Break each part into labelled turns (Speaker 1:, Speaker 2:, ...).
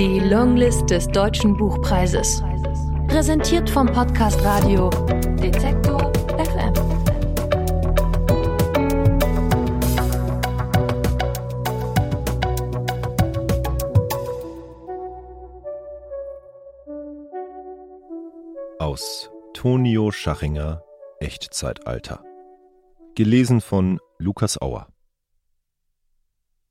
Speaker 1: Die Longlist des Deutschen Buchpreises. Präsentiert vom Podcast Radio Detektor FM.
Speaker 2: Aus Tonio Schachinger Echtzeitalter. Gelesen von Lukas Auer.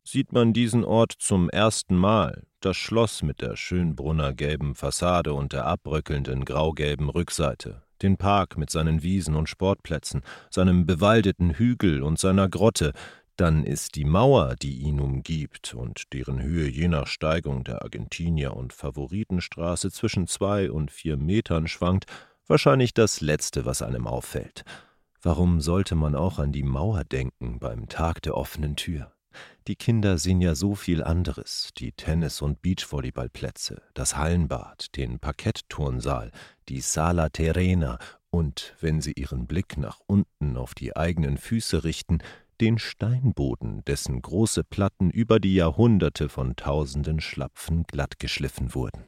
Speaker 2: Sieht man diesen Ort zum ersten Mal, das Schloss mit der Schönbrunner gelben Fassade und der abbröckelnden graugelben Rückseite, den Park mit seinen Wiesen und Sportplätzen, seinem bewaldeten Hügel und seiner Grotte, dann ist die Mauer, die ihn umgibt und deren Höhe je nach Steigung der Argentinier- und Favoritenstraße zwischen zwei und vier Metern schwankt, wahrscheinlich das Letzte, was einem auffällt. Warum sollte man auch an die Mauer denken beim Tag der offenen Tür? Die Kinder sehen ja so viel anderes, die Tennis- und Beachvolleyballplätze, das Hallenbad, den Parkettturnsaal, die Sala Terrena und, wenn sie ihren Blick nach unten auf die eigenen Füße richten, den Steinboden, dessen große Platten über die Jahrhunderte von tausenden Schlapfen glattgeschliffen wurden.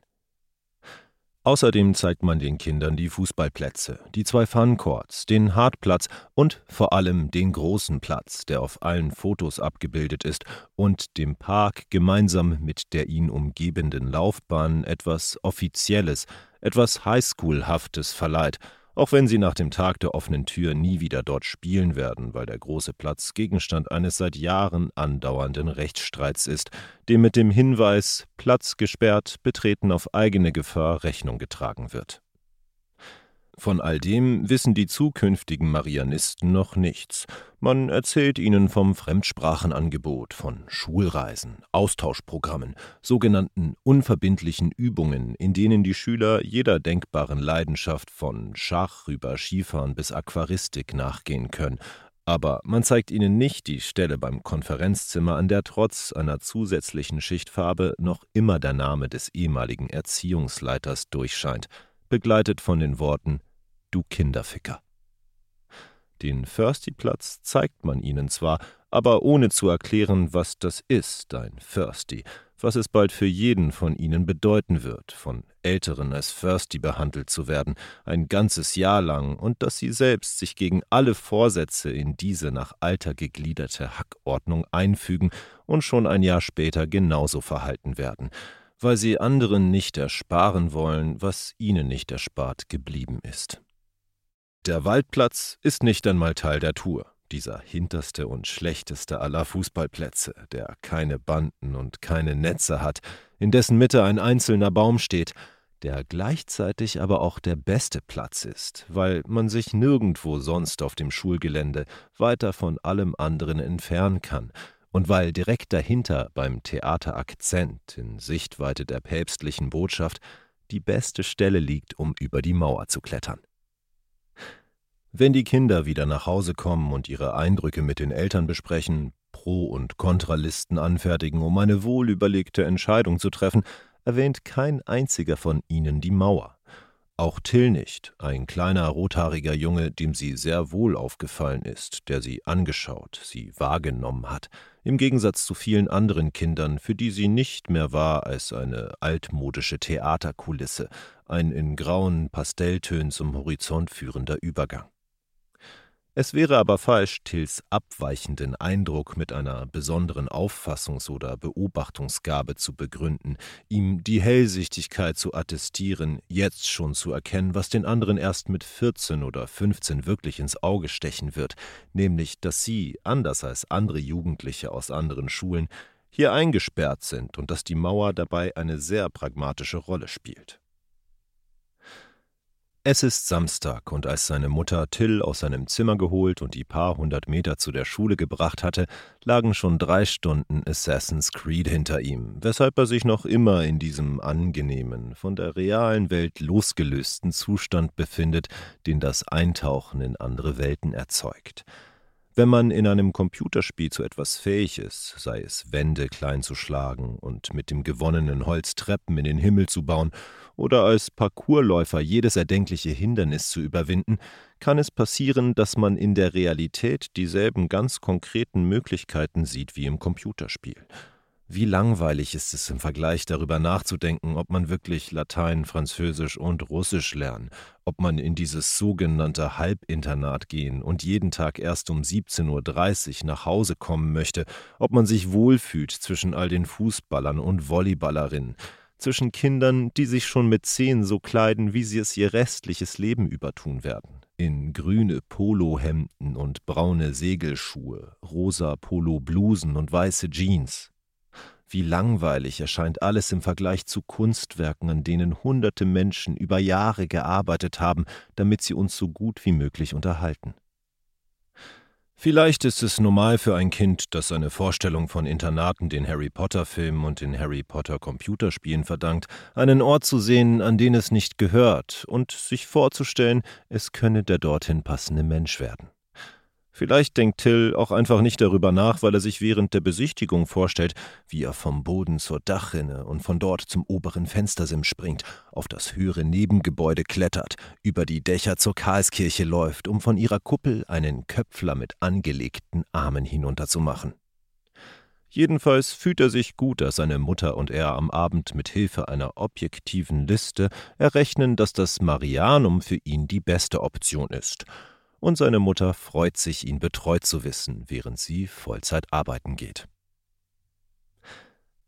Speaker 2: Außerdem zeigt man den Kindern die Fußballplätze, die zwei Funcourts, den Hartplatz und vor allem den großen Platz, der auf allen Fotos abgebildet ist und dem Park gemeinsam mit der ihn umgebenden Laufbahn etwas Offizielles, etwas Highschoolhaftes verleiht auch wenn sie nach dem Tag der offenen Tür nie wieder dort spielen werden, weil der große Platz Gegenstand eines seit Jahren andauernden Rechtsstreits ist, dem mit dem Hinweis Platz gesperrt, betreten auf eigene Gefahr Rechnung getragen wird. Von all dem wissen die zukünftigen Marianisten noch nichts. Man erzählt ihnen vom Fremdsprachenangebot, von Schulreisen, Austauschprogrammen, sogenannten unverbindlichen Übungen, in denen die Schüler jeder denkbaren Leidenschaft von Schach über Skifahren bis Aquaristik nachgehen können, aber man zeigt ihnen nicht die Stelle beim Konferenzzimmer, an der trotz einer zusätzlichen Schichtfarbe noch immer der Name des ehemaligen Erziehungsleiters durchscheint, begleitet von den Worten du Kinderficker. Den Firsty-Platz zeigt man ihnen zwar, aber ohne zu erklären, was das ist, ein Firsty, was es bald für jeden von ihnen bedeuten wird, von Älteren als Firsty behandelt zu werden, ein ganzes Jahr lang, und dass sie selbst sich gegen alle Vorsätze in diese nach Alter gegliederte Hackordnung einfügen und schon ein Jahr später genauso verhalten werden, weil sie anderen nicht ersparen wollen, was ihnen nicht erspart geblieben ist. Der Waldplatz ist nicht einmal Teil der Tour, dieser hinterste und schlechteste aller Fußballplätze, der keine Banden und keine Netze hat, in dessen Mitte ein einzelner Baum steht, der gleichzeitig aber auch der beste Platz ist, weil man sich nirgendwo sonst auf dem Schulgelände weiter von allem anderen entfernen kann, und weil direkt dahinter beim Theater Akzent in Sichtweite der päpstlichen Botschaft die beste Stelle liegt, um über die Mauer zu klettern. Wenn die Kinder wieder nach Hause kommen und ihre Eindrücke mit den Eltern besprechen, Pro- und Kontralisten anfertigen, um eine wohlüberlegte Entscheidung zu treffen, erwähnt kein einziger von ihnen die Mauer. Auch Till nicht, ein kleiner rothaariger Junge, dem sie sehr wohl aufgefallen ist, der sie angeschaut, sie wahrgenommen hat, im Gegensatz zu vielen anderen Kindern, für die sie nicht mehr war als eine altmodische Theaterkulisse, ein in grauen Pastelltönen zum Horizont führender Übergang. Es wäre aber falsch, Tills abweichenden Eindruck mit einer besonderen Auffassungs- oder Beobachtungsgabe zu begründen, ihm die Hellsichtigkeit zu attestieren, jetzt schon zu erkennen, was den anderen erst mit 14 oder 15 wirklich ins Auge stechen wird, nämlich, dass sie, anders als andere Jugendliche aus anderen Schulen, hier eingesperrt sind und dass die Mauer dabei eine sehr pragmatische Rolle spielt. Es ist Samstag, und als seine Mutter Till aus seinem Zimmer geholt und die paar hundert Meter zu der Schule gebracht hatte, lagen schon drei Stunden Assassin's Creed hinter ihm, weshalb er sich noch immer in diesem angenehmen, von der realen Welt losgelösten Zustand befindet, den das Eintauchen in andere Welten erzeugt. Wenn man in einem Computerspiel zu etwas fähig ist, sei es Wände klein zu schlagen und mit dem gewonnenen Holz Treppen in den Himmel zu bauen oder als Parkourläufer jedes erdenkliche Hindernis zu überwinden, kann es passieren, dass man in der Realität dieselben ganz konkreten Möglichkeiten sieht wie im Computerspiel. Wie langweilig ist es im Vergleich darüber nachzudenken, ob man wirklich Latein, Französisch und Russisch lernen, ob man in dieses sogenannte Halbinternat gehen und jeden Tag erst um 17.30 Uhr nach Hause kommen möchte, ob man sich wohlfühlt zwischen all den Fußballern und Volleyballerinnen, zwischen Kindern, die sich schon mit zehn so kleiden, wie sie es ihr restliches Leben übertun werden, in grüne Polohemden und braune Segelschuhe, rosa Poloblusen und weiße Jeans, wie langweilig erscheint alles im Vergleich zu Kunstwerken, an denen hunderte Menschen über Jahre gearbeitet haben, damit sie uns so gut wie möglich unterhalten. Vielleicht ist es normal für ein Kind, das seine Vorstellung von Internaten den Harry Potter-Filmen und den Harry Potter-Computerspielen verdankt, einen Ort zu sehen, an den es nicht gehört, und sich vorzustellen, es könne der dorthin passende Mensch werden. Vielleicht denkt Till auch einfach nicht darüber nach, weil er sich während der Besichtigung vorstellt, wie er vom Boden zur Dachrinne und von dort zum oberen Fenstersim springt, auf das höhere Nebengebäude klettert, über die Dächer zur Karlskirche läuft, um von ihrer Kuppel einen Köpfler mit angelegten Armen hinunterzumachen. Jedenfalls fühlt er sich gut, dass seine Mutter und er am Abend mit Hilfe einer objektiven Liste errechnen, dass das Marianum für ihn die beste Option ist – und seine Mutter freut sich, ihn betreut zu wissen, während sie Vollzeit arbeiten geht.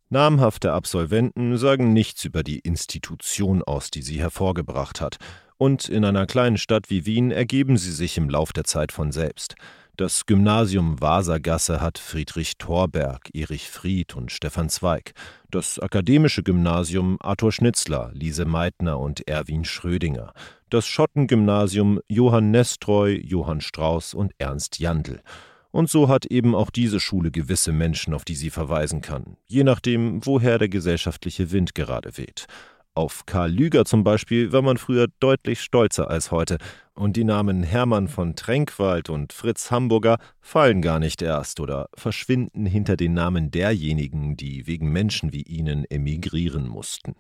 Speaker 2: Namhafte Absolventen sagen nichts über die Institution aus, die sie hervorgebracht hat, und in einer kleinen Stadt wie Wien ergeben sie sich im Lauf der Zeit von selbst. Das Gymnasium Wasergasse hat Friedrich Thorberg, Erich Fried und Stefan Zweig. Das akademische Gymnasium Arthur Schnitzler, Lise Meitner und Erwin Schrödinger. Das Schottengymnasium Johann Nestroy, Johann Strauß und Ernst Jandl. Und so hat eben auch diese Schule gewisse Menschen, auf die sie verweisen kann, je nachdem, woher der gesellschaftliche Wind gerade weht. Auf Karl Lüger zum Beispiel war man früher deutlich stolzer als heute, und die Namen Hermann von Tränkwald und Fritz Hamburger fallen gar nicht erst oder verschwinden hinter den Namen derjenigen, die wegen Menschen wie ihnen emigrieren mussten.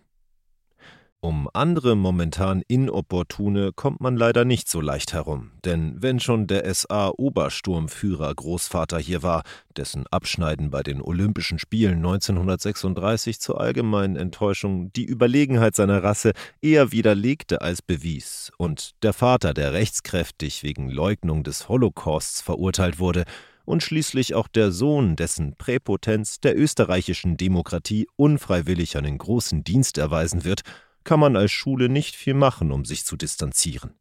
Speaker 2: Um andere momentan inopportune kommt man leider nicht so leicht herum, denn wenn schon der SA-Obersturmführer Großvater hier war, dessen Abschneiden bei den Olympischen Spielen 1936 zur allgemeinen Enttäuschung die Überlegenheit seiner Rasse eher widerlegte als bewies, und der Vater, der rechtskräftig wegen Leugnung des Holocausts verurteilt wurde, und schließlich auch der Sohn, dessen Präpotenz der österreichischen Demokratie unfreiwillig einen großen Dienst erweisen wird, kann man als Schule nicht viel machen, um sich zu distanzieren.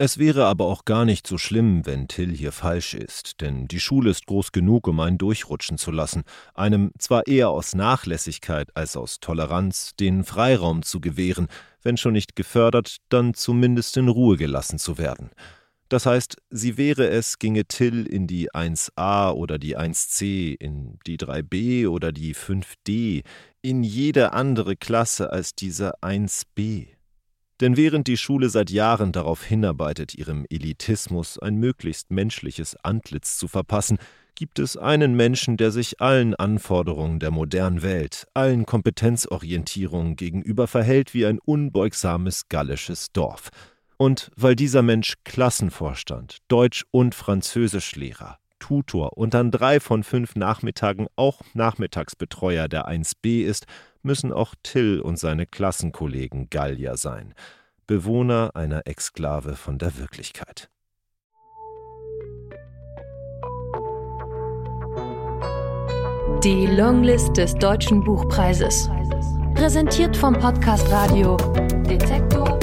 Speaker 2: Es wäre aber auch gar nicht so schlimm, wenn Till hier falsch ist, denn die Schule ist groß genug, um einen durchrutschen zu lassen, einem zwar eher aus Nachlässigkeit als aus Toleranz den Freiraum zu gewähren, wenn schon nicht gefördert, dann zumindest in Ruhe gelassen zu werden. Das heißt, sie wäre es, ginge Till in die 1a oder die 1c, in die 3b oder die 5d, in jede andere Klasse als diese 1b. Denn während die Schule seit Jahren darauf hinarbeitet, ihrem Elitismus ein möglichst menschliches Antlitz zu verpassen, gibt es einen Menschen, der sich allen Anforderungen der modernen Welt, allen Kompetenzorientierungen gegenüber verhält wie ein unbeugsames gallisches Dorf – und weil dieser Mensch Klassenvorstand, Deutsch- und Französischlehrer, Tutor und an drei von fünf Nachmittagen auch Nachmittagsbetreuer der 1b ist, müssen auch Till und seine Klassenkollegen Gallier sein, Bewohner einer Exklave von der Wirklichkeit.
Speaker 1: Die Longlist des Deutschen Buchpreises. Präsentiert vom Podcast Radio Detektor